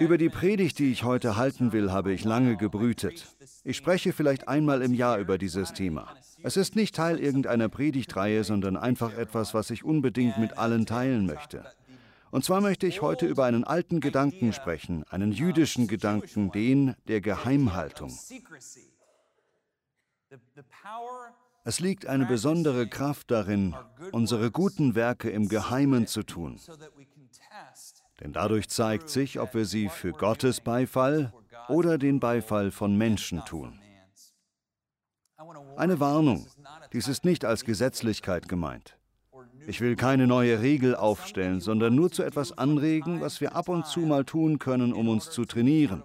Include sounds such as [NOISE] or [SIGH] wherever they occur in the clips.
Über die Predigt, die ich heute halten will, habe ich lange gebrütet. Ich spreche vielleicht einmal im Jahr über dieses Thema. Es ist nicht Teil irgendeiner Predigtreihe, sondern einfach etwas, was ich unbedingt mit allen teilen möchte. Und zwar möchte ich heute über einen alten Gedanken sprechen, einen jüdischen Gedanken, den der Geheimhaltung. Es liegt eine besondere Kraft darin, unsere guten Werke im Geheimen zu tun. Denn dadurch zeigt sich, ob wir sie für Gottes Beifall oder den Beifall von Menschen tun. Eine Warnung, dies ist nicht als Gesetzlichkeit gemeint. Ich will keine neue Regel aufstellen, sondern nur zu etwas anregen, was wir ab und zu mal tun können, um uns zu trainieren.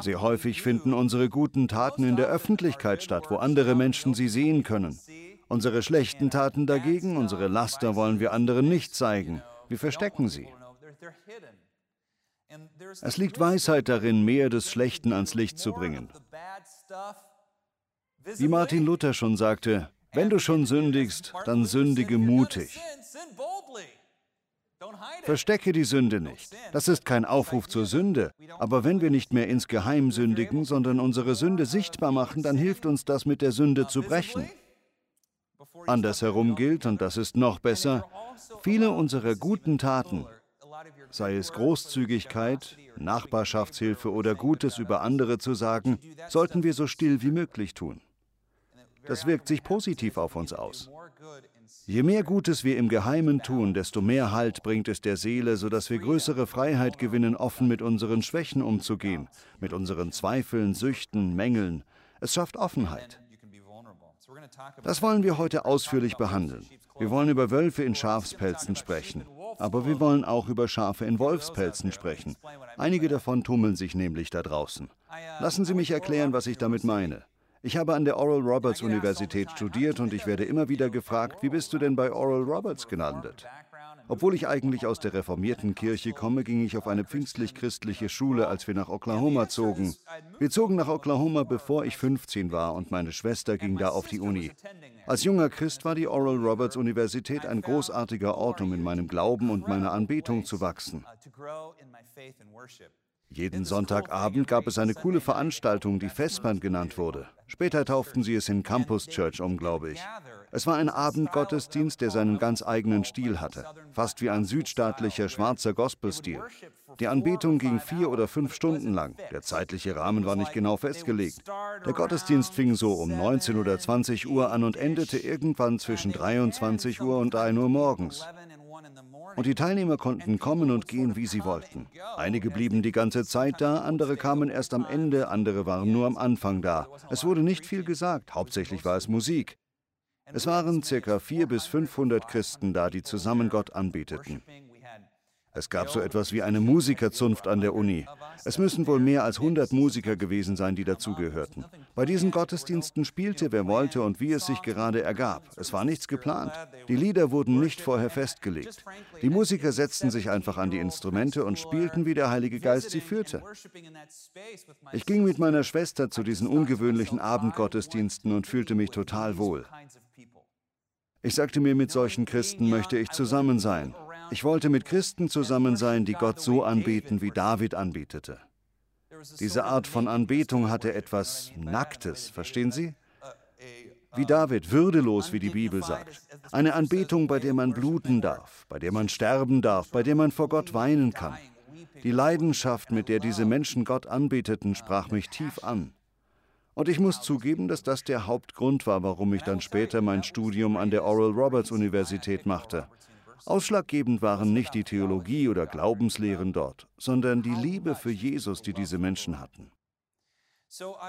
Sehr häufig finden unsere guten Taten in der Öffentlichkeit statt, wo andere Menschen sie sehen können. Unsere schlechten Taten dagegen, unsere Laster wollen wir anderen nicht zeigen. Wir verstecken sie. Es liegt Weisheit darin, mehr des Schlechten ans Licht zu bringen. Wie Martin Luther schon sagte, wenn du schon sündigst, dann sündige mutig. Verstecke die Sünde nicht. Das ist kein Aufruf zur Sünde. Aber wenn wir nicht mehr ins Geheim sündigen, sondern unsere Sünde sichtbar machen, dann hilft uns das, mit der Sünde zu brechen. Andersherum gilt, und das ist noch besser, viele unserer guten Taten, sei es Großzügigkeit, Nachbarschaftshilfe oder Gutes über andere zu sagen, sollten wir so still wie möglich tun. Das wirkt sich positiv auf uns aus. Je mehr Gutes wir im Geheimen tun, desto mehr Halt bringt es der Seele, sodass wir größere Freiheit gewinnen, offen mit unseren Schwächen umzugehen, mit unseren Zweifeln, Süchten, Mängeln. Es schafft Offenheit. Das wollen wir heute ausführlich behandeln. Wir wollen über Wölfe in Schafspelzen sprechen, aber wir wollen auch über Schafe in Wolfspelzen sprechen. Einige davon tummeln sich nämlich da draußen. Lassen Sie mich erklären, was ich damit meine. Ich habe an der Oral Roberts Universität studiert und ich werde immer wieder gefragt, wie bist du denn bei Oral Roberts gelandet? Obwohl ich eigentlich aus der reformierten Kirche komme, ging ich auf eine pfingstlich-christliche Schule, als wir nach Oklahoma zogen. Wir zogen nach Oklahoma, bevor ich 15 war und meine Schwester ging da auf die Uni. Als junger Christ war die Oral Roberts Universität ein großartiger Ort, um in meinem Glauben und meiner Anbetung zu wachsen. Jeden Sonntagabend gab es eine coole Veranstaltung, die Festband genannt wurde. Später tauften sie es in Campus Church um, glaube ich. Es war ein Abendgottesdienst, der seinen ganz eigenen Stil hatte, fast wie ein südstaatlicher schwarzer Gospelstil. Die Anbetung ging vier oder fünf Stunden lang. Der zeitliche Rahmen war nicht genau festgelegt. Der Gottesdienst fing so um 19 oder 20 Uhr an und endete irgendwann zwischen 23 Uhr und 1 Uhr morgens. Und die Teilnehmer konnten kommen und gehen, wie sie wollten. Einige blieben die ganze Zeit da, andere kamen erst am Ende, andere waren nur am Anfang da. Es wurde nicht viel gesagt, hauptsächlich war es Musik. Es waren ca. 400 bis 500 Christen da, die zusammen Gott anbeteten. Es gab so etwas wie eine Musikerzunft an der Uni. Es müssen wohl mehr als 100 Musiker gewesen sein, die dazugehörten. Bei diesen Gottesdiensten spielte, wer wollte und wie es sich gerade ergab. Es war nichts geplant. Die Lieder wurden nicht vorher festgelegt. Die Musiker setzten sich einfach an die Instrumente und spielten, wie der Heilige Geist sie führte. Ich ging mit meiner Schwester zu diesen ungewöhnlichen Abendgottesdiensten und fühlte mich total wohl. Ich sagte mir, mit solchen Christen möchte ich zusammen sein. Ich wollte mit Christen zusammen sein, die Gott so anbeten, wie David anbetete. Diese Art von Anbetung hatte etwas Nacktes, verstehen Sie? Wie David, würdelos, wie die Bibel sagt. Eine Anbetung, bei der man bluten darf, bei der man sterben darf, bei der man vor Gott weinen kann. Die Leidenschaft, mit der diese Menschen Gott anbeteten, sprach mich tief an. Und ich muss zugeben, dass das der Hauptgrund war, warum ich dann später mein Studium an der Oral Roberts Universität machte. Ausschlaggebend waren nicht die Theologie oder Glaubenslehren dort, sondern die Liebe für Jesus, die diese Menschen hatten.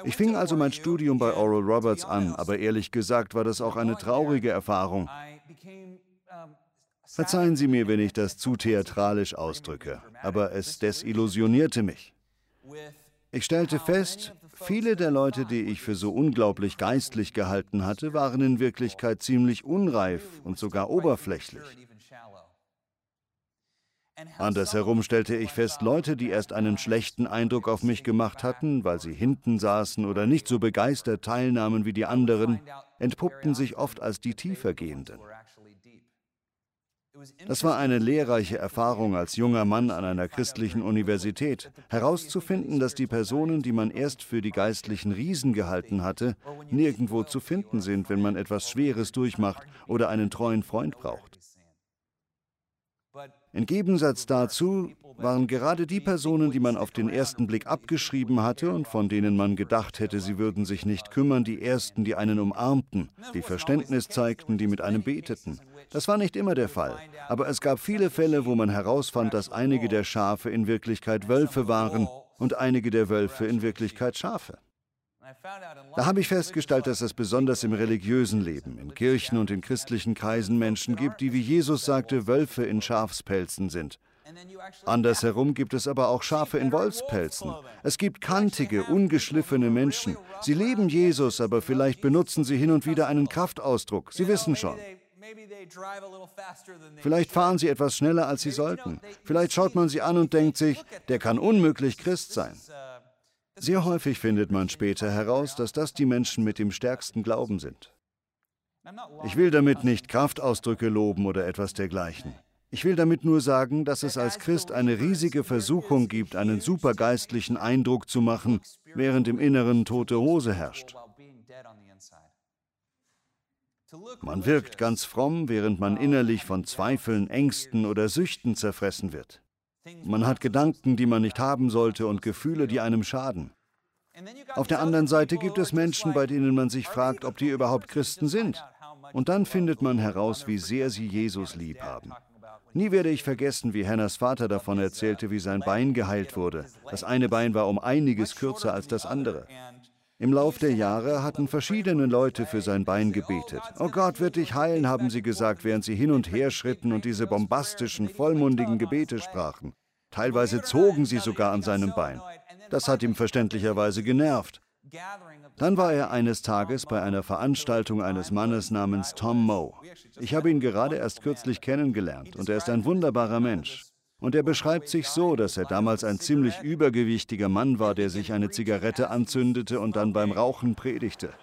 Ich fing also mein Studium bei Oral Roberts an, aber ehrlich gesagt war das auch eine traurige Erfahrung. Verzeihen Sie mir, wenn ich das zu theatralisch ausdrücke, aber es desillusionierte mich. Ich stellte fest, viele der Leute, die ich für so unglaublich geistlich gehalten hatte, waren in Wirklichkeit ziemlich unreif und sogar oberflächlich. Andersherum stellte ich fest, Leute, die erst einen schlechten Eindruck auf mich gemacht hatten, weil sie hinten saßen oder nicht so begeistert teilnahmen wie die anderen, entpuppten sich oft als die tiefergehenden. Das war eine lehrreiche Erfahrung als junger Mann an einer christlichen Universität, herauszufinden, dass die Personen, die man erst für die geistlichen Riesen gehalten hatte, nirgendwo zu finden sind, wenn man etwas Schweres durchmacht oder einen treuen Freund braucht. Im Gegensatz dazu waren gerade die Personen, die man auf den ersten Blick abgeschrieben hatte und von denen man gedacht hätte, sie würden sich nicht kümmern, die Ersten, die einen umarmten, die Verständnis zeigten, die mit einem beteten. Das war nicht immer der Fall, aber es gab viele Fälle, wo man herausfand, dass einige der Schafe in Wirklichkeit Wölfe waren und einige der Wölfe in Wirklichkeit Schafe. Da habe ich festgestellt, dass es besonders im religiösen Leben, in Kirchen und in christlichen Kreisen Menschen gibt, die, wie Jesus sagte, Wölfe in Schafspelzen sind. Andersherum gibt es aber auch Schafe in Wolfspelzen. Es gibt kantige, ungeschliffene Menschen. Sie leben Jesus, aber vielleicht benutzen sie hin und wieder einen Kraftausdruck. Sie wissen schon. Vielleicht fahren sie etwas schneller, als sie sollten. Vielleicht schaut man sie an und denkt sich, der kann unmöglich Christ sein. Sehr häufig findet man später heraus, dass das die Menschen mit dem stärksten Glauben sind. Ich will damit nicht Kraftausdrücke loben oder etwas dergleichen. Ich will damit nur sagen, dass es als Christ eine riesige Versuchung gibt, einen supergeistlichen Eindruck zu machen, während im Inneren tote Hose herrscht. Man wirkt ganz fromm, während man innerlich von Zweifeln, Ängsten oder Süchten zerfressen wird. Man hat Gedanken, die man nicht haben sollte und Gefühle, die einem schaden. Auf der anderen Seite gibt es Menschen, bei denen man sich fragt, ob die überhaupt Christen sind. Und dann findet man heraus, wie sehr sie Jesus lieb haben. Nie werde ich vergessen, wie Hannahs Vater davon erzählte, wie sein Bein geheilt wurde. Das eine Bein war um einiges kürzer als das andere. Im Lauf der Jahre hatten verschiedene Leute für sein Bein gebetet. Oh Gott wird dich heilen, haben sie gesagt, während sie hin und her schritten und diese bombastischen, vollmundigen Gebete sprachen. Teilweise zogen sie sogar an seinem Bein. Das hat ihm verständlicherweise genervt. Dann war er eines Tages bei einer Veranstaltung eines Mannes namens Tom Moe. Ich habe ihn gerade erst kürzlich kennengelernt und er ist ein wunderbarer Mensch. Und er beschreibt sich so, dass er damals ein ziemlich übergewichtiger Mann war, der sich eine Zigarette anzündete und dann beim Rauchen predigte. [LAUGHS]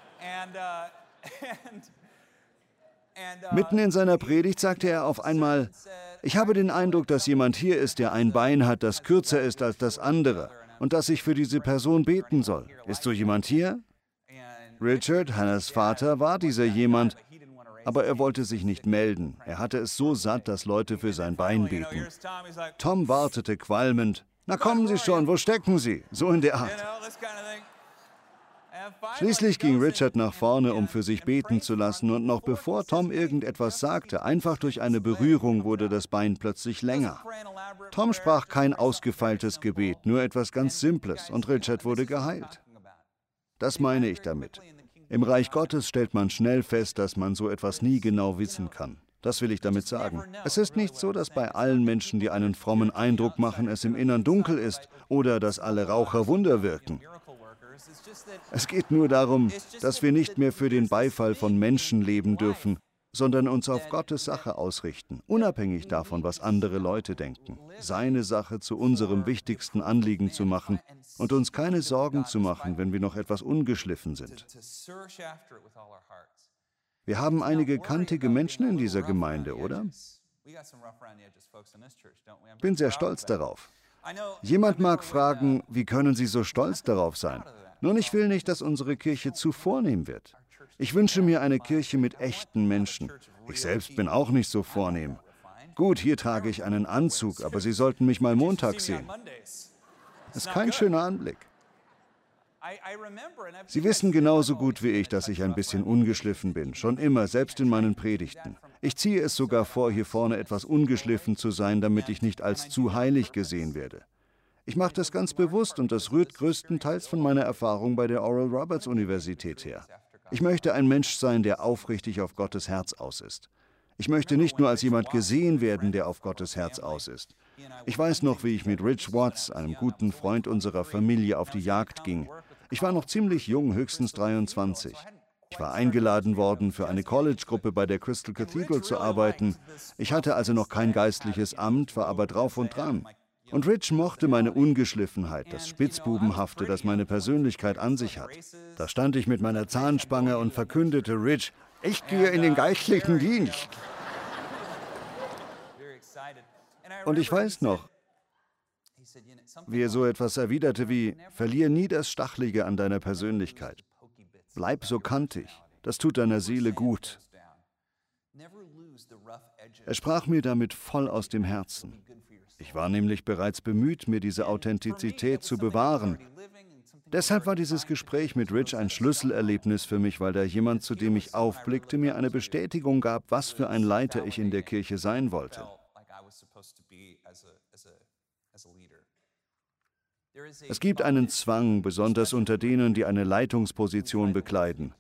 Mitten in seiner Predigt sagte er auf einmal, ich habe den Eindruck, dass jemand hier ist, der ein Bein hat, das kürzer ist als das andere und dass ich für diese Person beten soll. Ist so jemand hier? Richard, Hannahs Vater, war dieser jemand, aber er wollte sich nicht melden. Er hatte es so satt, dass Leute für sein Bein beten. Tom wartete qualmend. Na kommen Sie schon, wo stecken Sie? So in der Art. Schließlich ging Richard nach vorne, um für sich beten zu lassen, und noch bevor Tom irgendetwas sagte, einfach durch eine Berührung wurde das Bein plötzlich länger. Tom sprach kein ausgefeiltes Gebet, nur etwas ganz Simples, und Richard wurde geheilt. Das meine ich damit. Im Reich Gottes stellt man schnell fest, dass man so etwas nie genau wissen kann. Das will ich damit sagen. Es ist nicht so, dass bei allen Menschen, die einen frommen Eindruck machen, es im Innern dunkel ist oder dass alle Raucher Wunder wirken. Es geht nur darum, dass wir nicht mehr für den Beifall von Menschen leben dürfen, sondern uns auf Gottes Sache ausrichten, unabhängig davon, was andere Leute denken, seine Sache zu unserem wichtigsten Anliegen zu machen und uns keine Sorgen zu machen, wenn wir noch etwas ungeschliffen sind. Wir haben einige kantige Menschen in dieser Gemeinde, oder? Bin sehr stolz darauf. Jemand mag fragen, wie können Sie so stolz darauf sein? Nun, ich will nicht, dass unsere Kirche zu vornehm wird. Ich wünsche mir eine Kirche mit echten Menschen. Ich selbst bin auch nicht so vornehm. Gut, hier trage ich einen Anzug, aber Sie sollten mich mal Montag sehen. Das ist kein schöner Anblick. Sie wissen genauso gut wie ich, dass ich ein bisschen ungeschliffen bin, schon immer, selbst in meinen Predigten. Ich ziehe es sogar vor, hier vorne etwas ungeschliffen zu sein, damit ich nicht als zu heilig gesehen werde. Ich mache das ganz bewusst und das rührt größtenteils von meiner Erfahrung bei der Oral Roberts Universität her. Ich möchte ein Mensch sein, der aufrichtig auf Gottes Herz aus ist. Ich möchte nicht nur als jemand gesehen werden, der auf Gottes Herz aus ist. Ich weiß noch, wie ich mit Rich Watts, einem guten Freund unserer Familie, auf die Jagd ging. Ich war noch ziemlich jung, höchstens 23. Ich war eingeladen worden, für eine College-Gruppe bei der Crystal Cathedral zu arbeiten. Ich hatte also noch kein geistliches Amt, war aber drauf und dran. Und Rich mochte meine Ungeschliffenheit, das Spitzbubenhafte, das meine Persönlichkeit an sich hat. Da stand ich mit meiner Zahnspange und verkündete Rich, ich gehe in den geistlichen Dienst. Und ich weiß noch, wie er so etwas erwiderte wie, verlier nie das Stachlige an deiner Persönlichkeit. Bleib so kantig, das tut deiner Seele gut. Er sprach mir damit voll aus dem Herzen. Ich war nämlich bereits bemüht, mir diese Authentizität zu bewahren. Deshalb war dieses Gespräch mit Rich ein Schlüsselerlebnis für mich, weil da jemand, zu dem ich aufblickte, mir eine Bestätigung gab, was für ein Leiter ich in der Kirche sein wollte. Es gibt einen Zwang, besonders unter denen, die eine Leitungsposition bekleiden.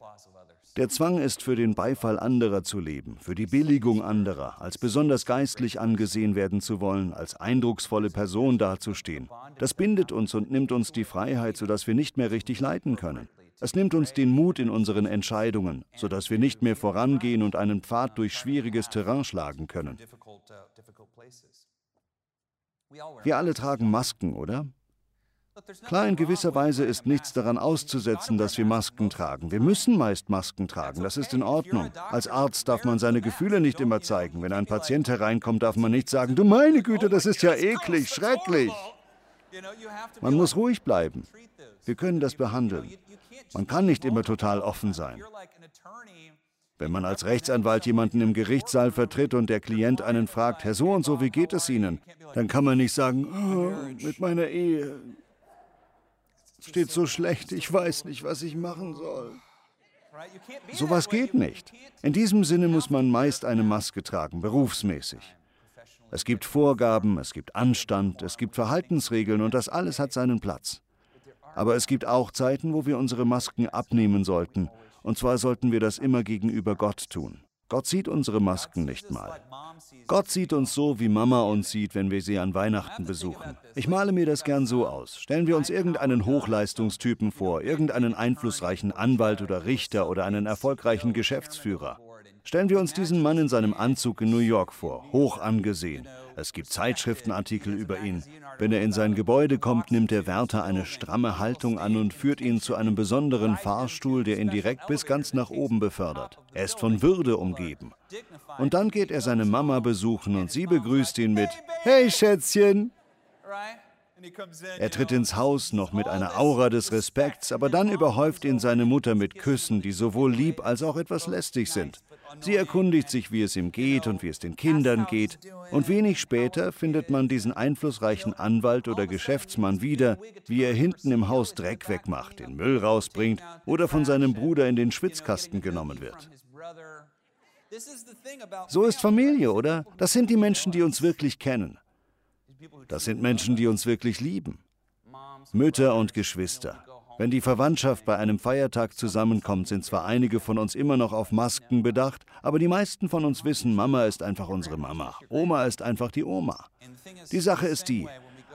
Der Zwang ist, für den Beifall anderer zu leben, für die Billigung anderer, als besonders geistlich angesehen werden zu wollen, als eindrucksvolle Person dazustehen. Das bindet uns und nimmt uns die Freiheit, sodass wir nicht mehr richtig leiten können. Es nimmt uns den Mut in unseren Entscheidungen, sodass wir nicht mehr vorangehen und einen Pfad durch schwieriges Terrain schlagen können. Wir alle tragen Masken, oder? Klar, in gewisser Weise ist nichts daran auszusetzen, dass wir Masken tragen. Wir müssen meist Masken tragen, das ist in Ordnung. Als Arzt darf man seine Gefühle nicht immer zeigen. Wenn ein Patient hereinkommt, darf man nicht sagen, du meine Güte, das ist ja eklig, schrecklich. Man muss ruhig bleiben. Wir können das behandeln. Man kann nicht immer total offen sein. Wenn man als Rechtsanwalt jemanden im Gerichtssaal vertritt und der Klient einen fragt, Herr so und so, wie geht es Ihnen? Dann kann man nicht sagen, oh, mit meiner Ehe, steht so schlecht, ich weiß nicht, was ich machen soll. Sowas geht nicht. In diesem Sinne muss man meist eine Maske tragen, berufsmäßig. Es gibt Vorgaben, es gibt Anstand, es gibt Verhaltensregeln und das alles hat seinen Platz. Aber es gibt auch Zeiten, wo wir unsere Masken abnehmen sollten. Und zwar sollten wir das immer gegenüber Gott tun. Gott sieht unsere Masken nicht mal. Gott sieht uns so, wie Mama uns sieht, wenn wir sie an Weihnachten besuchen. Ich male mir das gern so aus. Stellen wir uns irgendeinen Hochleistungstypen vor, irgendeinen einflussreichen Anwalt oder Richter oder einen erfolgreichen Geschäftsführer. Stellen wir uns diesen Mann in seinem Anzug in New York vor, hoch angesehen. Es gibt Zeitschriftenartikel über ihn. Wenn er in sein Gebäude kommt, nimmt der Wärter eine stramme Haltung an und führt ihn zu einem besonderen Fahrstuhl, der ihn direkt bis ganz nach oben befördert. Er ist von Würde umgeben. Und dann geht er seine Mama besuchen und sie begrüßt ihn mit Hey Schätzchen! Er tritt ins Haus noch mit einer Aura des Respekts, aber dann überhäuft ihn seine Mutter mit Küssen, die sowohl lieb als auch etwas lästig sind. Sie erkundigt sich, wie es ihm geht und wie es den Kindern geht. Und wenig später findet man diesen einflussreichen Anwalt oder Geschäftsmann wieder, wie er hinten im Haus Dreck wegmacht, den Müll rausbringt oder von seinem Bruder in den Schwitzkasten genommen wird. So ist Familie, oder? Das sind die Menschen, die uns wirklich kennen. Das sind Menschen, die uns wirklich lieben. Mütter und Geschwister. Wenn die Verwandtschaft bei einem Feiertag zusammenkommt, sind zwar einige von uns immer noch auf Masken bedacht, aber die meisten von uns wissen, Mama ist einfach unsere Mama, Oma ist einfach die Oma. Die Sache ist die,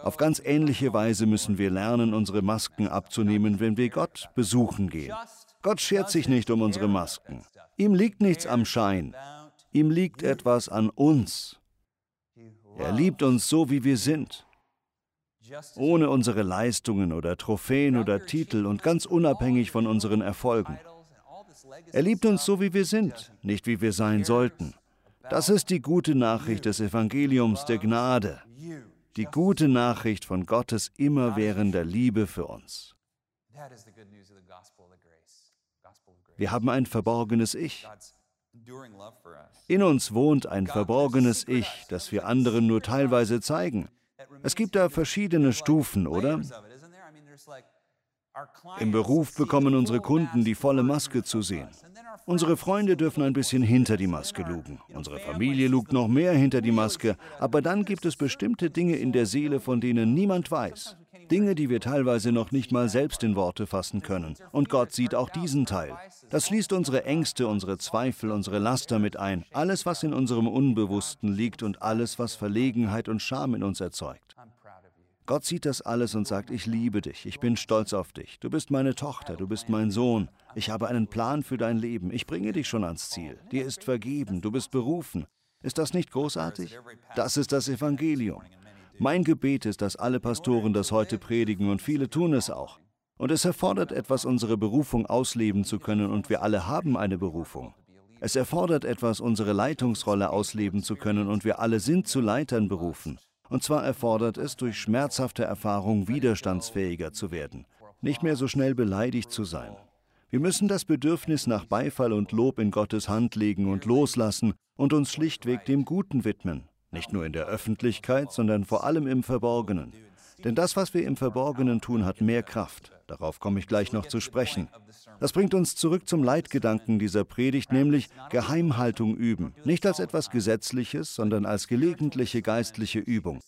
auf ganz ähnliche Weise müssen wir lernen, unsere Masken abzunehmen, wenn wir Gott besuchen gehen. Gott schert sich nicht um unsere Masken. Ihm liegt nichts am Schein. Ihm liegt etwas an uns. Er liebt uns so, wie wir sind ohne unsere Leistungen oder Trophäen oder Titel und ganz unabhängig von unseren Erfolgen. Er liebt uns so, wie wir sind, nicht wie wir sein sollten. Das ist die gute Nachricht des Evangeliums der Gnade, die gute Nachricht von Gottes immerwährender Liebe für uns. Wir haben ein verborgenes Ich. In uns wohnt ein verborgenes Ich, das wir anderen nur teilweise zeigen. Es gibt da verschiedene Stufen, oder? Im Beruf bekommen unsere Kunden die volle Maske zu sehen. Unsere Freunde dürfen ein bisschen hinter die Maske lugen. Unsere Familie lugt noch mehr hinter die Maske. Aber dann gibt es bestimmte Dinge in der Seele, von denen niemand weiß. Dinge, die wir teilweise noch nicht mal selbst in Worte fassen können. Und Gott sieht auch diesen Teil. Das schließt unsere Ängste, unsere Zweifel, unsere Laster mit ein. Alles, was in unserem Unbewussten liegt und alles, was Verlegenheit und Scham in uns erzeugt. Gott sieht das alles und sagt, ich liebe dich, ich bin stolz auf dich, du bist meine Tochter, du bist mein Sohn, ich habe einen Plan für dein Leben, ich bringe dich schon ans Ziel, dir ist vergeben, du bist berufen. Ist das nicht großartig? Das ist das Evangelium. Mein Gebet ist, dass alle Pastoren das heute predigen und viele tun es auch. Und es erfordert etwas, unsere Berufung ausleben zu können und wir alle haben eine Berufung. Es erfordert etwas, unsere Leitungsrolle ausleben zu können und wir alle sind zu Leitern berufen. Und zwar erfordert es, durch schmerzhafte Erfahrung widerstandsfähiger zu werden, nicht mehr so schnell beleidigt zu sein. Wir müssen das Bedürfnis nach Beifall und Lob in Gottes Hand legen und loslassen und uns schlichtweg dem Guten widmen, nicht nur in der Öffentlichkeit, sondern vor allem im Verborgenen. Denn das, was wir im Verborgenen tun, hat mehr Kraft. Darauf komme ich gleich noch zu sprechen. Das bringt uns zurück zum Leitgedanken dieser Predigt, nämlich Geheimhaltung üben. Nicht als etwas Gesetzliches, sondern als gelegentliche geistliche Übung.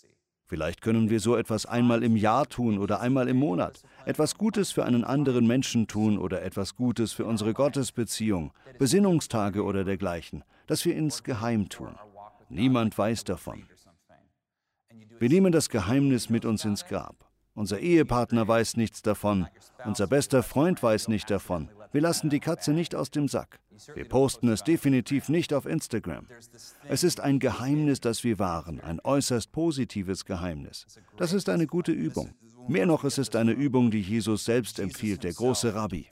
Vielleicht können wir so etwas einmal im Jahr tun oder einmal im Monat. Etwas Gutes für einen anderen Menschen tun oder etwas Gutes für unsere Gottesbeziehung, Besinnungstage oder dergleichen, das wir ins Geheim tun. Niemand weiß davon. Wir nehmen das Geheimnis mit uns ins Grab. Unser Ehepartner weiß nichts davon. Unser bester Freund weiß nicht davon. Wir lassen die Katze nicht aus dem Sack. Wir posten es definitiv nicht auf Instagram. Es ist ein Geheimnis, das wir wahren, ein äußerst positives Geheimnis. Das ist eine gute Übung. Mehr noch, es ist eine Übung, die Jesus selbst empfiehlt, der große Rabbi.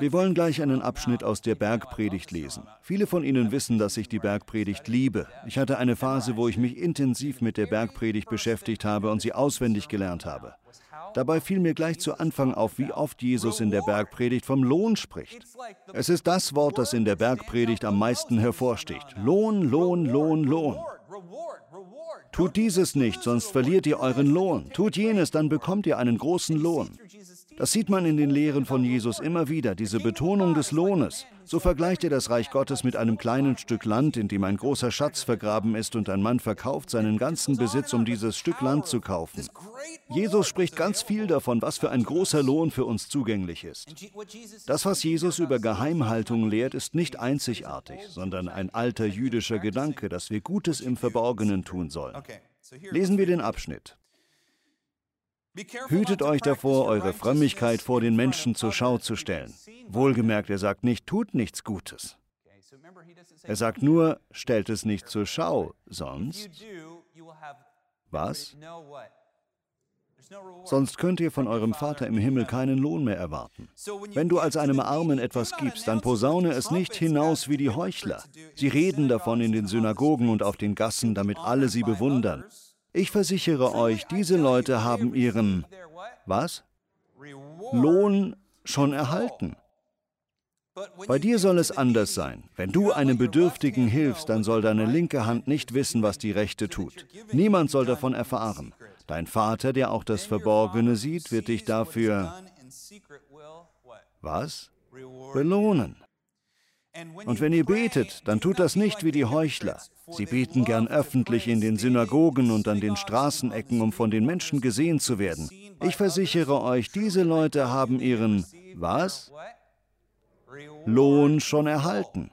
Wir wollen gleich einen Abschnitt aus der Bergpredigt lesen. Viele von Ihnen wissen, dass ich die Bergpredigt liebe. Ich hatte eine Phase, wo ich mich intensiv mit der Bergpredigt beschäftigt habe und sie auswendig gelernt habe. Dabei fiel mir gleich zu Anfang auf, wie oft Jesus in der Bergpredigt vom Lohn spricht. Es ist das Wort, das in der Bergpredigt am meisten hervorsticht. Lohn, Lohn, Lohn, Lohn. Tut dieses nicht, sonst verliert ihr euren Lohn. Tut jenes, dann bekommt ihr einen großen Lohn. Das sieht man in den Lehren von Jesus immer wieder, diese Betonung des Lohnes. So vergleicht er das Reich Gottes mit einem kleinen Stück Land, in dem ein großer Schatz vergraben ist und ein Mann verkauft seinen ganzen Besitz, um dieses Stück Land zu kaufen. Jesus spricht ganz viel davon, was für ein großer Lohn für uns zugänglich ist. Das, was Jesus über Geheimhaltung lehrt, ist nicht einzigartig, sondern ein alter jüdischer Gedanke, dass wir Gutes im Verborgenen tun sollen. Lesen wir den Abschnitt. Hütet euch davor, eure Frömmigkeit vor den Menschen zur Schau zu stellen. Wohlgemerkt, er sagt nicht, tut nichts Gutes. Er sagt nur, stellt es nicht zur Schau, sonst was? Sonst könnt ihr von eurem Vater im Himmel keinen Lohn mehr erwarten. Wenn du als einem Armen etwas gibst, dann posaune es nicht hinaus wie die Heuchler. Sie reden davon in den Synagogen und auf den Gassen, damit alle sie bewundern. Ich versichere euch, diese Leute haben ihren, was? Lohn schon erhalten. Bei dir soll es anders sein. Wenn du einem Bedürftigen hilfst, dann soll deine linke Hand nicht wissen, was die rechte tut. Niemand soll davon erfahren. Dein Vater, der auch das Verborgene sieht, wird dich dafür was? Belohnen. Und wenn ihr betet, dann tut das nicht wie die Heuchler. Sie beten gern öffentlich in den Synagogen und an den Straßenecken, um von den Menschen gesehen zu werden. Ich versichere euch, diese Leute haben ihren, was? Lohn schon erhalten.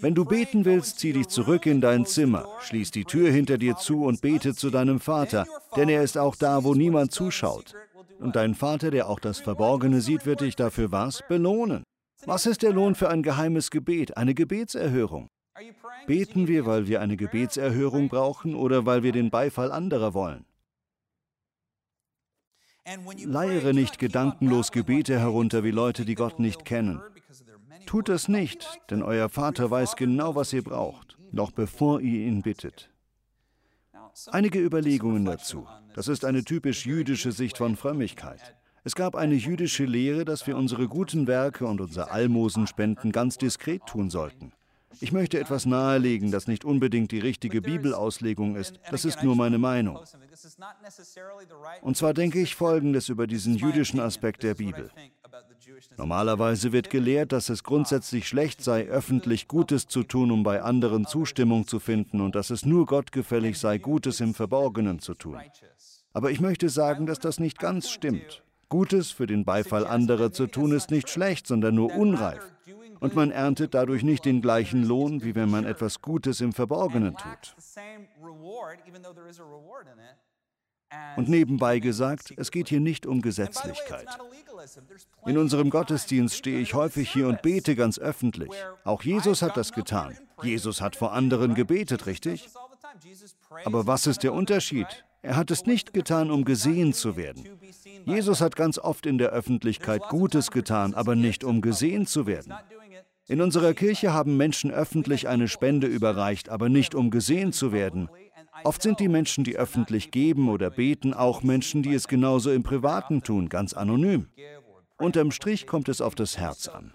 Wenn du beten willst, zieh dich zurück in dein Zimmer, schließ die Tür hinter dir zu und bete zu deinem Vater, denn er ist auch da, wo niemand zuschaut. Und dein Vater, der auch das Verborgene sieht, wird dich dafür was? Belohnen. Was ist der Lohn für ein geheimes Gebet, eine Gebetserhörung? Beten wir, weil wir eine Gebetserhörung brauchen oder weil wir den Beifall anderer wollen? Leiere nicht gedankenlos Gebete herunter wie Leute, die Gott nicht kennen. Tut das nicht, denn euer Vater weiß genau, was ihr braucht, noch bevor ihr ihn bittet. Einige Überlegungen dazu. Das ist eine typisch jüdische Sicht von Frömmigkeit. Es gab eine jüdische Lehre, dass wir unsere guten Werke und unser Almosenspenden ganz diskret tun sollten. Ich möchte etwas nahelegen, das nicht unbedingt die richtige Bibelauslegung ist. Das ist nur meine Meinung. Und zwar denke ich Folgendes über diesen jüdischen Aspekt der Bibel. Normalerweise wird gelehrt, dass es grundsätzlich schlecht sei, öffentlich Gutes zu tun, um bei anderen Zustimmung zu finden und dass es nur Gott gefällig sei, Gutes im Verborgenen zu tun. Aber ich möchte sagen, dass das nicht ganz stimmt. Gutes für den Beifall anderer zu tun ist nicht schlecht, sondern nur unreif und man erntet dadurch nicht den gleichen Lohn, wie wenn man etwas Gutes im Verborgenen tut. Und nebenbei gesagt, es geht hier nicht um Gesetzlichkeit. In unserem Gottesdienst stehe ich häufig hier und bete ganz öffentlich. Auch Jesus hat das getan. Jesus hat vor anderen gebetet, richtig? Aber was ist der Unterschied? Er hat es nicht getan, um gesehen zu werden. Jesus hat ganz oft in der Öffentlichkeit Gutes getan, aber nicht um gesehen zu werden. In unserer Kirche haben Menschen öffentlich eine Spende überreicht, aber nicht um gesehen zu werden. Oft sind die Menschen, die öffentlich geben oder beten, auch Menschen, die es genauso im Privaten tun, ganz anonym. Unterm Strich kommt es auf das Herz an.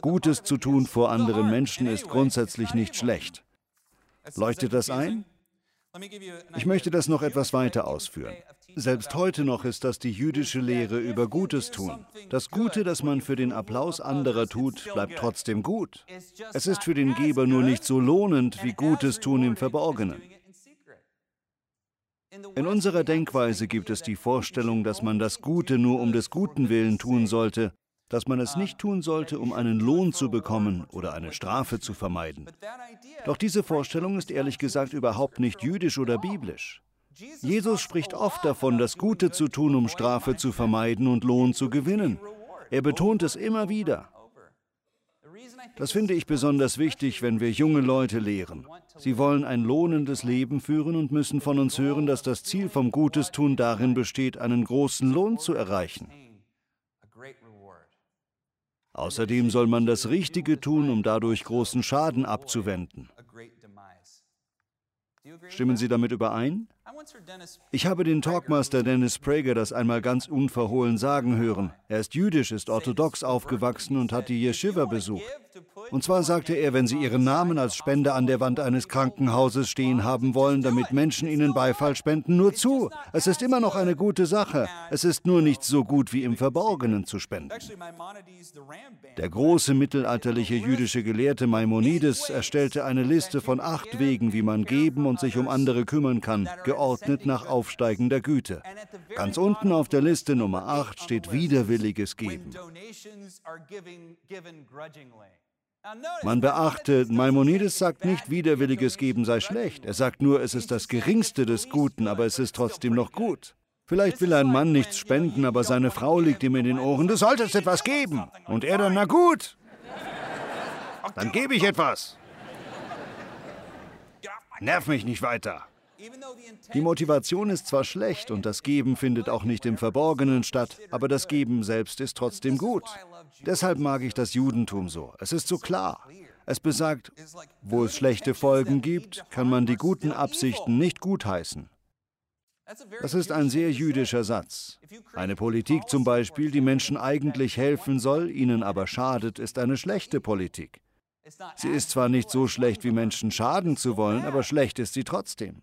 Gutes zu tun vor anderen Menschen ist grundsätzlich nicht schlecht. Leuchtet das ein? Ich möchte das noch etwas weiter ausführen. Selbst heute noch ist das die jüdische Lehre über Gutes tun. Das Gute, das man für den Applaus anderer tut, bleibt trotzdem gut. Es ist für den Geber nur nicht so lohnend wie Gutes tun im Verborgenen. In unserer Denkweise gibt es die Vorstellung, dass man das Gute nur um des Guten willen tun sollte, dass man es nicht tun sollte, um einen Lohn zu bekommen oder eine Strafe zu vermeiden. Doch diese Vorstellung ist ehrlich gesagt überhaupt nicht jüdisch oder biblisch. Jesus spricht oft davon, das Gute zu tun, um Strafe zu vermeiden und Lohn zu gewinnen. Er betont es immer wieder. Das finde ich besonders wichtig, wenn wir junge Leute lehren. Sie wollen ein lohnendes Leben führen und müssen von uns hören, dass das Ziel vom Gutes tun darin besteht, einen großen Lohn zu erreichen. Außerdem soll man das Richtige tun, um dadurch großen Schaden abzuwenden. Stimmen Sie damit überein? Ich habe den Talkmaster Dennis Prager das einmal ganz unverhohlen sagen hören. Er ist jüdisch, ist orthodox aufgewachsen und hat die Yeshiva besucht. Und zwar sagte er, wenn Sie Ihren Namen als Spende an der Wand eines Krankenhauses stehen haben wollen, damit Menschen Ihnen Beifall spenden, nur zu. Es ist immer noch eine gute Sache. Es ist nur nicht so gut wie im Verborgenen zu spenden. Der große mittelalterliche jüdische Gelehrte Maimonides erstellte eine Liste von acht Wegen, wie man geben und sich um andere kümmern kann, geordnet nach aufsteigender Güte. Ganz unten auf der Liste Nummer 8 steht widerwilliges Geben. Man beachte, Maimonides sagt nicht, widerwilliges Geben sei schlecht. Er sagt nur, es ist das geringste des Guten, aber es ist trotzdem noch gut. Vielleicht will ein Mann nichts spenden, aber seine Frau liegt ihm in den Ohren, du solltest etwas geben. Und er dann, na gut, dann gebe ich etwas. Nerv mich nicht weiter. Die Motivation ist zwar schlecht und das Geben findet auch nicht im Verborgenen statt, aber das Geben selbst ist trotzdem gut. Deshalb mag ich das Judentum so. Es ist so klar. Es besagt, wo es schlechte Folgen gibt, kann man die guten Absichten nicht gutheißen. Das ist ein sehr jüdischer Satz. Eine Politik zum Beispiel, die Menschen eigentlich helfen soll, ihnen aber schadet, ist eine schlechte Politik. Sie ist zwar nicht so schlecht, wie Menschen schaden zu wollen, aber schlecht ist sie trotzdem.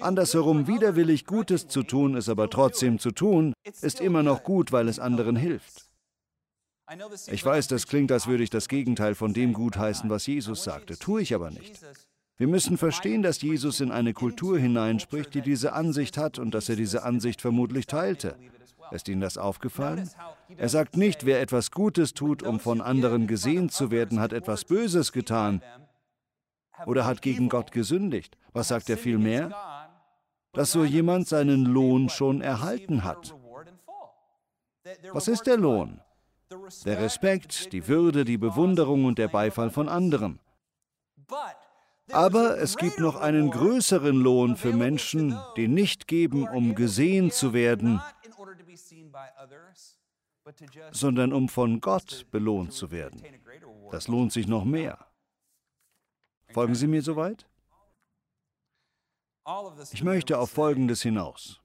Andersherum widerwillig Gutes zu tun, es aber trotzdem zu tun, ist immer noch gut, weil es anderen hilft. Ich weiß, das klingt, als würde ich das Gegenteil von dem gutheißen, was Jesus sagte, tue ich aber nicht. Wir müssen verstehen, dass Jesus in eine Kultur hineinspricht, die diese Ansicht hat und dass er diese Ansicht vermutlich teilte. Ist Ihnen das aufgefallen? Er sagt nicht, wer etwas Gutes tut, um von anderen gesehen zu werden, hat etwas Böses getan oder hat gegen Gott gesündigt. Was sagt er vielmehr? Dass so jemand seinen Lohn schon erhalten hat. Was ist der Lohn? Der Respekt, die Würde, die Bewunderung und der Beifall von anderen. Aber es gibt noch einen größeren Lohn für Menschen, die nicht geben, um gesehen zu werden, sondern um von Gott belohnt zu werden. Das lohnt sich noch mehr. Folgen Sie mir soweit? Ich möchte auf Folgendes hinaus.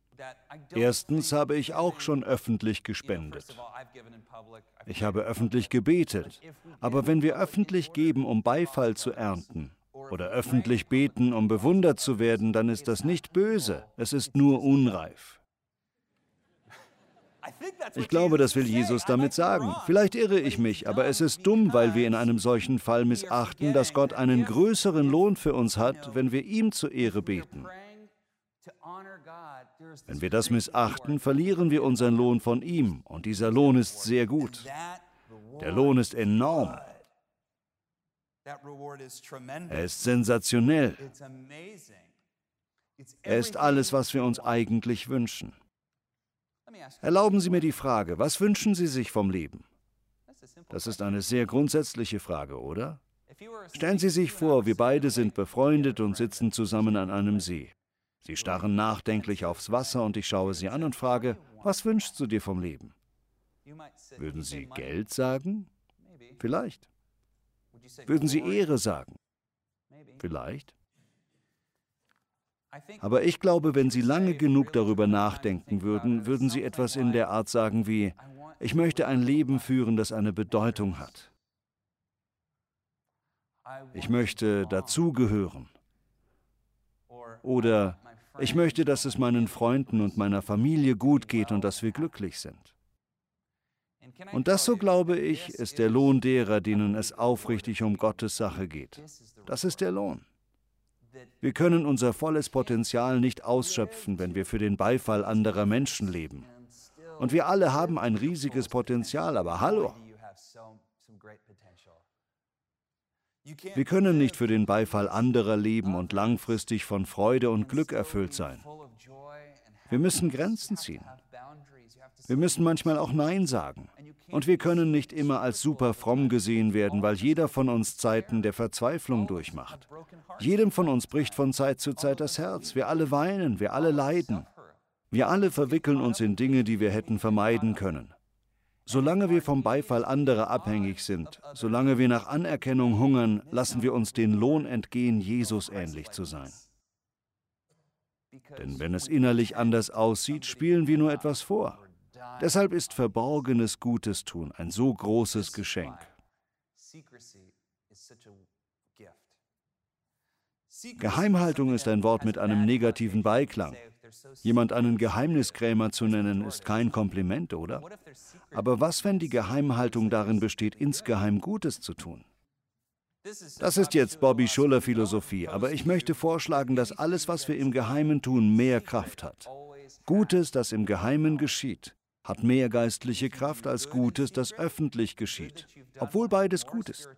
Erstens habe ich auch schon öffentlich gespendet. Ich habe öffentlich gebetet. Aber wenn wir öffentlich geben, um Beifall zu ernten, oder öffentlich beten, um bewundert zu werden, dann ist das nicht böse, es ist nur unreif. Ich glaube, das will Jesus damit sagen. Vielleicht irre ich mich, aber es ist dumm, weil wir in einem solchen Fall missachten, dass Gott einen größeren Lohn für uns hat, wenn wir ihm zur Ehre beten. Wenn wir das missachten, verlieren wir unseren Lohn von ihm, und dieser Lohn ist sehr gut. Der Lohn ist enorm. Er ist sensationell. Er ist alles, was wir uns eigentlich wünschen. Erlauben Sie mir die Frage, was wünschen Sie sich vom Leben? Das ist eine sehr grundsätzliche Frage, oder? Stellen Sie sich vor, wir beide sind befreundet und sitzen zusammen an einem See. Sie starren nachdenklich aufs Wasser und ich schaue Sie an und frage, was wünschst du dir vom Leben? Würden Sie Geld sagen? Vielleicht. Würden Sie Ehre sagen? Vielleicht. Aber ich glaube, wenn Sie lange genug darüber nachdenken würden, würden Sie etwas in der Art sagen wie, ich möchte ein Leben führen, das eine Bedeutung hat. Ich möchte dazugehören. Oder ich möchte, dass es meinen Freunden und meiner Familie gut geht und dass wir glücklich sind. Und das, so glaube ich, ist der Lohn derer, denen es aufrichtig um Gottes Sache geht. Das ist der Lohn. Wir können unser volles Potenzial nicht ausschöpfen, wenn wir für den Beifall anderer Menschen leben. Und wir alle haben ein riesiges Potenzial, aber hallo. Wir können nicht für den Beifall anderer leben und langfristig von Freude und Glück erfüllt sein. Wir müssen Grenzen ziehen. Wir müssen manchmal auch Nein sagen. Und wir können nicht immer als super fromm gesehen werden, weil jeder von uns Zeiten der Verzweiflung durchmacht. Jedem von uns bricht von Zeit zu Zeit das Herz. Wir alle weinen, wir alle leiden. Wir alle verwickeln uns in Dinge, die wir hätten vermeiden können. Solange wir vom Beifall anderer abhängig sind, solange wir nach Anerkennung hungern, lassen wir uns den Lohn entgehen, Jesus ähnlich zu sein. Denn wenn es innerlich anders aussieht, spielen wir nur etwas vor. Deshalb ist verborgenes Gutes tun ein so großes Geschenk. Geheimhaltung ist ein Wort mit einem negativen Beiklang. Jemand einen Geheimniskrämer zu nennen, ist kein Kompliment, oder? Aber was, wenn die Geheimhaltung darin besteht, insgeheim Gutes zu tun? Das ist jetzt Bobby Schuller Philosophie, aber ich möchte vorschlagen, dass alles, was wir im Geheimen tun, mehr Kraft hat. Gutes, das im Geheimen geschieht, hat mehr geistliche Kraft als Gutes, das öffentlich geschieht, obwohl beides gut ist.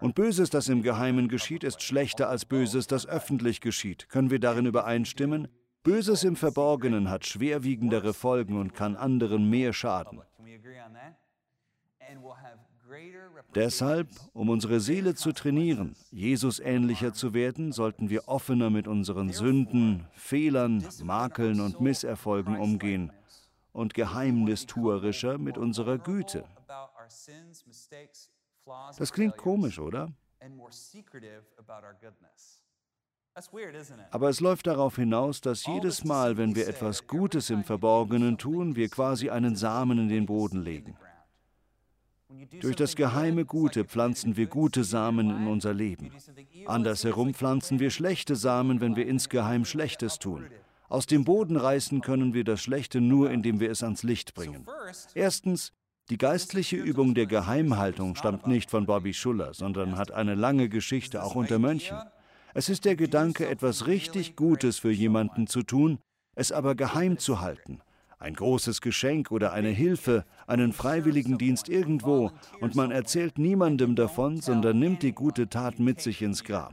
Und Böses, das im Geheimen geschieht, ist schlechter als Böses, das öffentlich geschieht. Können wir darin übereinstimmen? Böses im Verborgenen hat schwerwiegendere Folgen und kann anderen mehr schaden. Deshalb, um unsere Seele zu trainieren, Jesus ähnlicher zu werden, sollten wir offener mit unseren Sünden, Fehlern, Makeln und Misserfolgen umgehen und geheimnistuerischer mit unserer Güte. Das klingt komisch, oder? Aber es läuft darauf hinaus, dass jedes Mal, wenn wir etwas Gutes im Verborgenen tun, wir quasi einen Samen in den Boden legen. Durch das geheime Gute pflanzen wir gute Samen in unser Leben. Andersherum pflanzen wir schlechte Samen, wenn wir insgeheim Schlechtes tun. Aus dem Boden reißen können wir das Schlechte nur, indem wir es ans Licht bringen. Erstens, die geistliche Übung der Geheimhaltung stammt nicht von Bobby Schuller, sondern hat eine lange Geschichte auch unter Mönchen. Es ist der Gedanke, etwas richtig Gutes für jemanden zu tun, es aber geheim zu halten. Ein großes Geschenk oder eine Hilfe, einen freiwilligen Dienst irgendwo, und man erzählt niemandem davon, sondern nimmt die gute Tat mit sich ins Grab.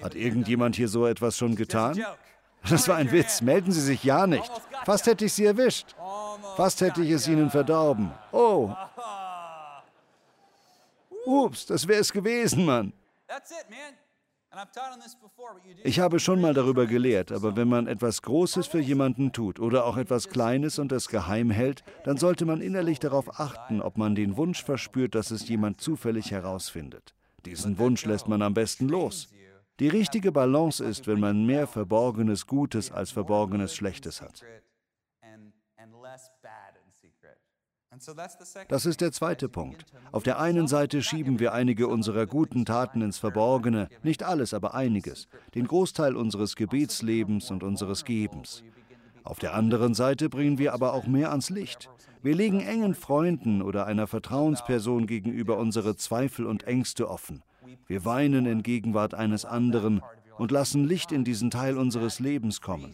Hat irgendjemand hier so etwas schon getan? [LAUGHS] Das war ein Witz. Melden Sie sich ja nicht. Fast hätte ich Sie erwischt. Fast hätte ich es Ihnen verdorben. Oh. Ups, das wäre es gewesen, Mann. Ich habe schon mal darüber gelehrt, aber wenn man etwas Großes für jemanden tut oder auch etwas Kleines und es geheim hält, dann sollte man innerlich darauf achten, ob man den Wunsch verspürt, dass es jemand zufällig herausfindet. Diesen Wunsch lässt man am besten los. Die richtige Balance ist, wenn man mehr verborgenes Gutes als verborgenes Schlechtes hat. Das ist der zweite Punkt. Auf der einen Seite schieben wir einige unserer guten Taten ins Verborgene, nicht alles, aber einiges, den Großteil unseres Gebetslebens und unseres Gebens. Auf der anderen Seite bringen wir aber auch mehr ans Licht. Wir legen engen Freunden oder einer Vertrauensperson gegenüber unsere Zweifel und Ängste offen. Wir weinen in Gegenwart eines anderen und lassen Licht in diesen Teil unseres Lebens kommen.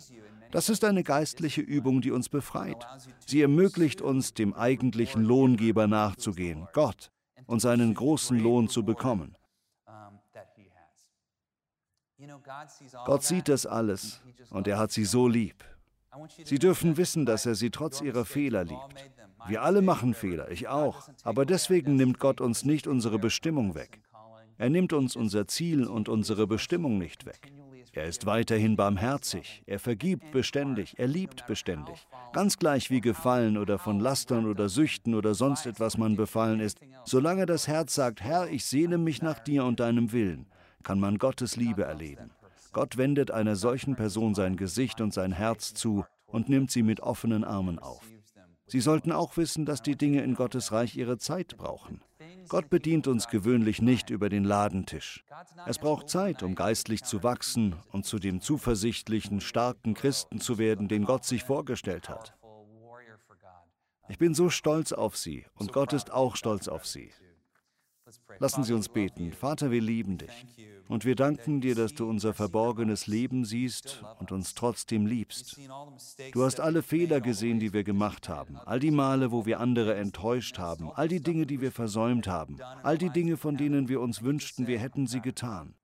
Das ist eine geistliche Übung, die uns befreit. Sie ermöglicht uns, dem eigentlichen Lohngeber nachzugehen, Gott, und seinen großen Lohn zu bekommen. Gott sieht das alles und er hat sie so lieb. Sie dürfen wissen, dass er sie trotz ihrer Fehler liebt. Wir alle machen Fehler, ich auch, aber deswegen nimmt Gott uns nicht unsere Bestimmung weg. Er nimmt uns unser Ziel und unsere Bestimmung nicht weg. Er ist weiterhin barmherzig, er vergibt beständig, er liebt beständig. Ganz gleich wie gefallen oder von Lastern oder Süchten oder sonst etwas man befallen ist, solange das Herz sagt, Herr, ich sehne mich nach dir und deinem Willen, kann man Gottes Liebe erleben. Gott wendet einer solchen Person sein Gesicht und sein Herz zu und nimmt sie mit offenen Armen auf. Sie sollten auch wissen, dass die Dinge in Gottes Reich ihre Zeit brauchen. Gott bedient uns gewöhnlich nicht über den Ladentisch. Es braucht Zeit, um geistlich zu wachsen und zu dem zuversichtlichen, starken Christen zu werden, den Gott sich vorgestellt hat. Ich bin so stolz auf Sie und Gott ist auch stolz auf Sie. Lassen Sie uns beten. Vater, wir lieben dich. Und wir danken dir, dass du unser verborgenes Leben siehst und uns trotzdem liebst. Du hast alle Fehler gesehen, die wir gemacht haben, all die Male, wo wir andere enttäuscht haben, all die Dinge, die wir versäumt haben, all die Dinge, von denen wir uns wünschten, wir hätten sie getan.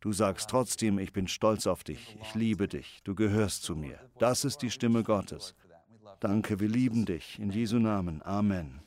Du sagst trotzdem, ich bin stolz auf dich, ich liebe dich, du gehörst zu mir. Das ist die Stimme Gottes. Danke, wir lieben dich. In Jesu Namen. Amen.